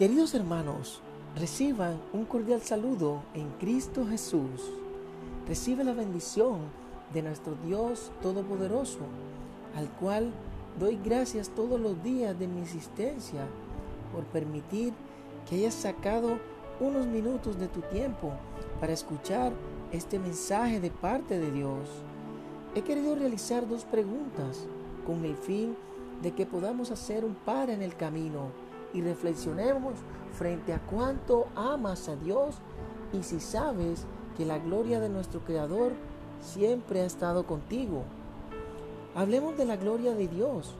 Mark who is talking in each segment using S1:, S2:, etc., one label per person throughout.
S1: Queridos hermanos, reciban un cordial saludo en Cristo Jesús. Recibe la bendición de nuestro Dios Todopoderoso, al cual doy gracias todos los días de mi existencia por permitir que hayas sacado unos minutos de tu tiempo para escuchar este mensaje de parte de Dios. He querido realizar dos preguntas con el fin de que podamos hacer un par en el camino y reflexionemos frente a cuánto amas a Dios y si sabes que la gloria de nuestro Creador siempre ha estado contigo. Hablemos de la gloria de Dios,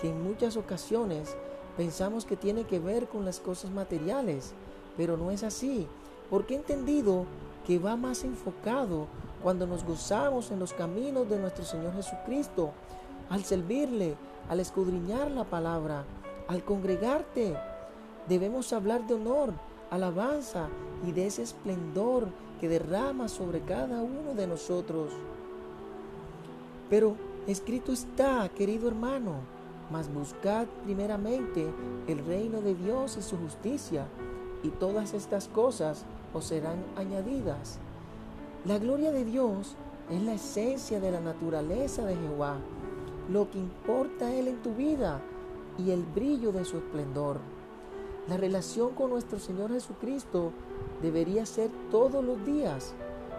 S1: que en muchas ocasiones pensamos que tiene que ver con las cosas materiales, pero no es así, porque he entendido que va más enfocado cuando nos gozamos en los caminos de nuestro Señor Jesucristo, al servirle, al escudriñar la palabra, al congregarte, debemos hablar de honor, alabanza y de ese esplendor que derrama sobre cada uno de nosotros. Pero escrito está, querido hermano, mas buscad primeramente el reino de Dios y su justicia, y todas estas cosas os serán añadidas. La gloria de Dios es la esencia de la naturaleza de Jehová, lo que importa Él en tu vida y el brillo de su esplendor. La relación con nuestro Señor Jesucristo debería ser todos los días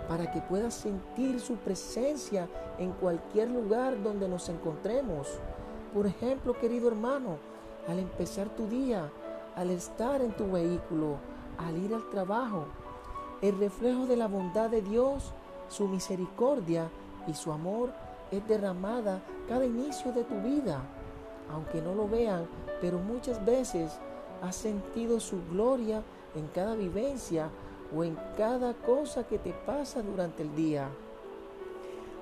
S1: para que puedas sentir su presencia en cualquier lugar donde nos encontremos. Por ejemplo, querido hermano, al empezar tu día, al estar en tu vehículo, al ir al trabajo, el reflejo de la bondad de Dios, su misericordia y su amor es derramada cada inicio de tu vida aunque no lo vean, pero muchas veces has sentido su gloria en cada vivencia o en cada cosa que te pasa durante el día.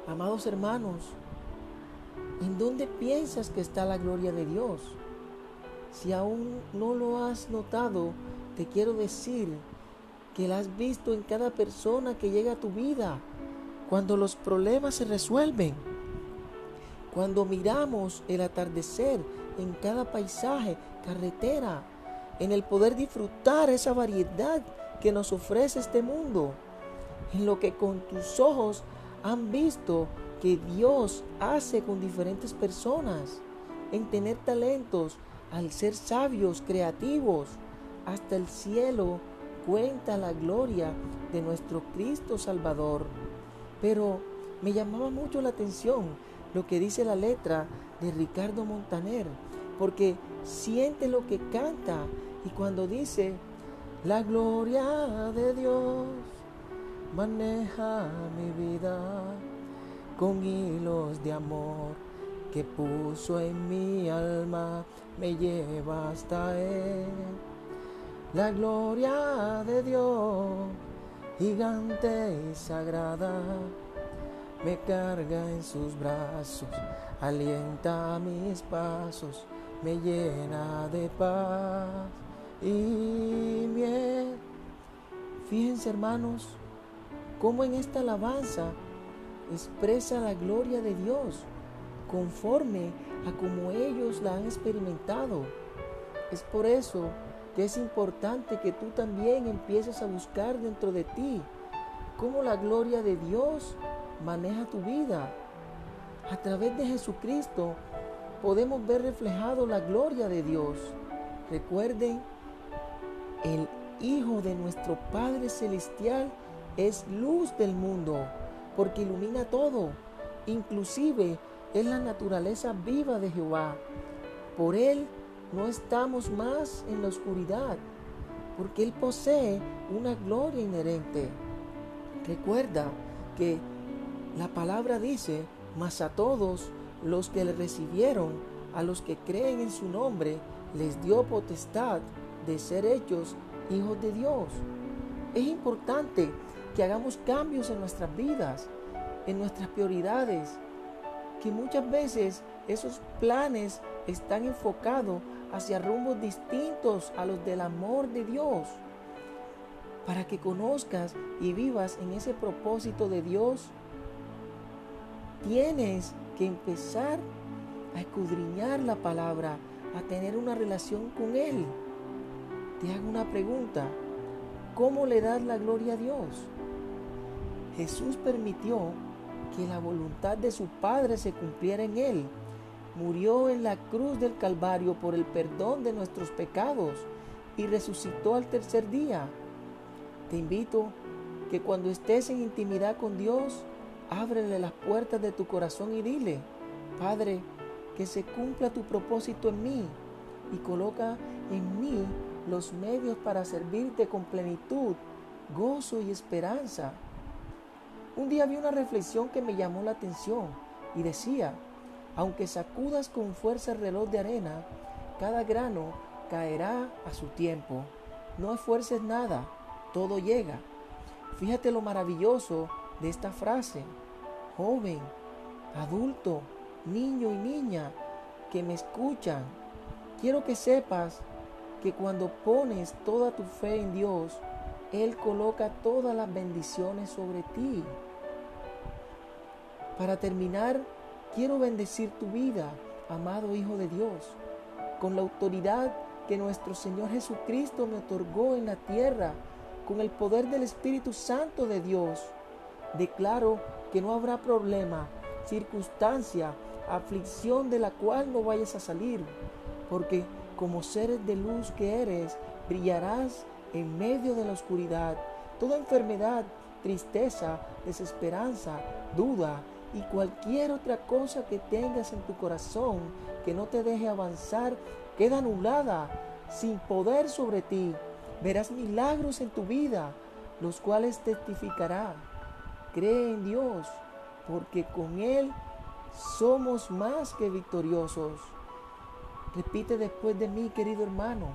S1: Amados hermanos, ¿en dónde piensas que está la gloria de Dios? Si aún no lo has notado, te quiero decir que la has visto en cada persona que llega a tu vida, cuando los problemas se resuelven cuando miramos el atardecer en cada paisaje, carretera, en el poder disfrutar esa variedad que nos ofrece este mundo, en lo que con tus ojos han visto que Dios hace con diferentes personas, en tener talentos, al ser sabios, creativos, hasta el cielo cuenta la gloria de nuestro Cristo Salvador. Pero me llamaba mucho la atención lo que dice la letra de Ricardo Montaner, porque siente lo que canta y cuando dice, la gloria de Dios maneja mi vida con hilos de amor que puso en mi alma, me lleva hasta Él. La gloria de Dios, gigante y sagrada, me carga en sus brazos, alienta mis pasos, me llena de paz y miel. Fíjense hermanos, cómo en esta alabanza expresa la gloria de Dios conforme a como ellos la han experimentado. Es por eso que es importante que tú también empieces a buscar dentro de ti cómo la gloria de Dios maneja tu vida. A través de Jesucristo podemos ver reflejado la gloria de Dios. Recuerden, el Hijo de nuestro Padre Celestial es luz del mundo porque ilumina todo, inclusive es la naturaleza viva de Jehová. Por Él no estamos más en la oscuridad, porque Él posee una gloria inherente. Recuerda que la palabra dice, mas a todos los que le recibieron, a los que creen en su nombre, les dio potestad de ser hechos hijos de Dios. Es importante que hagamos cambios en nuestras vidas, en nuestras prioridades, que muchas veces esos planes están enfocados hacia rumbos distintos a los del amor de Dios, para que conozcas y vivas en ese propósito de Dios Tienes que empezar a escudriñar la palabra, a tener una relación con Él. te hago una pregunta. ¿Cómo le das la gloria a Dios? Jesús permitió que la voluntad de su Padre se cumpliera en él. Murió en la cruz del Calvario por el perdón de nuestros pecados y resucitó al tercer día. Te invito que cuando estés en intimidad con Dios, ábrele las puertas de tu corazón y dile, Padre, que se cumpla tu propósito en mí y coloca en mí los medios para servirte con plenitud, gozo y esperanza. Un día vi una reflexión que me llamó la atención y decía, aunque sacudas con fuerza el reloj de arena, cada grano caerá a su tiempo. No esfuerces nada, todo llega. Fíjate lo maravilloso de esta frase. Joven, adulto, niño y niña que me escuchan, quiero que sepas que cuando pones toda tu fe en Dios, Él coloca todas las bendiciones sobre ti. Para terminar, quiero bendecir tu vida, amado Hijo de Dios, con la autoridad que nuestro Señor Jesucristo me otorgó en la tierra, con el poder del Espíritu Santo de Dios. Declaro que no habrá problema, circunstancia, aflicción de la cual no vayas a salir, porque como seres de luz que eres, brillarás en medio de la oscuridad. Toda enfermedad, tristeza, desesperanza, duda y cualquier otra cosa que tengas en tu corazón que no te deje avanzar, queda anulada, sin poder sobre ti. Verás milagros en tu vida, los cuales testificará. Cree en Dios, porque con Él somos más que victoriosos. Repite después de mí, querido hermano,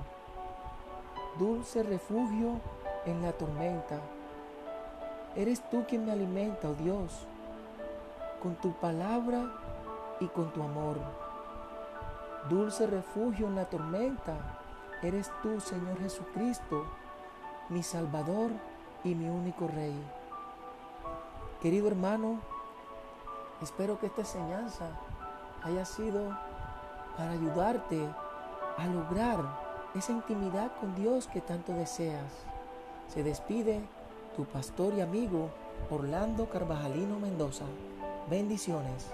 S1: dulce refugio en la tormenta. Eres tú quien me alimenta, oh Dios, con tu palabra y con tu amor. Dulce refugio en la tormenta, eres tú, Señor Jesucristo, mi Salvador y mi único Rey. Querido hermano, Espero que esta enseñanza haya sido para ayudarte a lograr esa intimidad con Dios que tanto deseas. Se despide tu pastor y amigo Orlando Carvajalino Mendoza. Bendiciones.